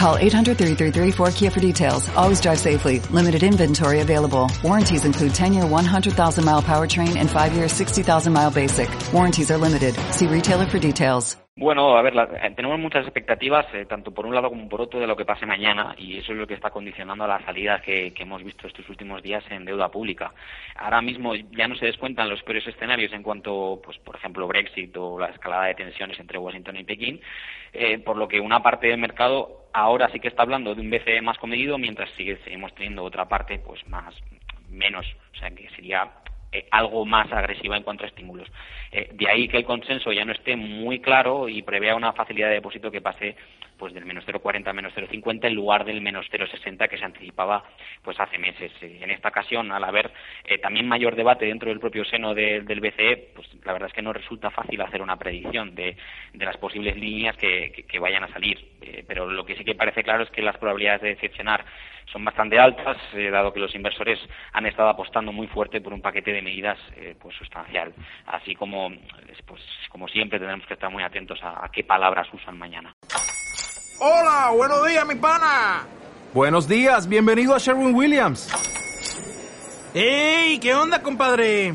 Call 800-3334-KIA for details. Always drive safely. Limited inventory available. Warranties include 10-year 100,000-mile powertrain and 5-year 60,000-mile basic. Warranties are limited. See retailer for details. Bueno, a ver, eh, tenemos muchas expectativas, eh, tanto por un lado como por otro, de lo que pase mañana, y eso es lo que está condicionando las salidas que, que, hemos visto estos últimos días en deuda pública. Ahora mismo ya no se descuentan los peores escenarios en cuanto, pues, por ejemplo, Brexit o la escalada de tensiones entre Washington y Pekín, eh, por lo que una parte del mercado ahora sí que está hablando de un BCE más comedido, mientras sigue, seguimos teniendo otra parte, pues, más menos, o sea, que sería eh, algo más agresiva en cuanto a estímulos. Eh, de ahí que el consenso ya no esté muy claro y prevea una facilidad de depósito que pase pues del menos 0,40 a menos 0,50 en lugar del menos 0,60 que se anticipaba pues hace meses. Eh, en esta ocasión, al haber también mayor debate dentro del propio seno de, del BCE, pues la verdad es que no resulta fácil hacer una predicción de, las posibles líneas que vayan a salir. Eh, pero lo que sí que parece claro es que las probabilidades de decepcionar son bastante altas, eh, dado que los inversores han estado apostando muy fuerte por un paquete de medidas eh, pues sustancial. Así como, pues, como siempre, tendremos que estar muy atentos a, a qué palabras usan mañana. Hola, buenos días, mi pana. Buenos días, bienvenido a Sherwin Williams. ¡Ey! ¿Qué onda, compadre?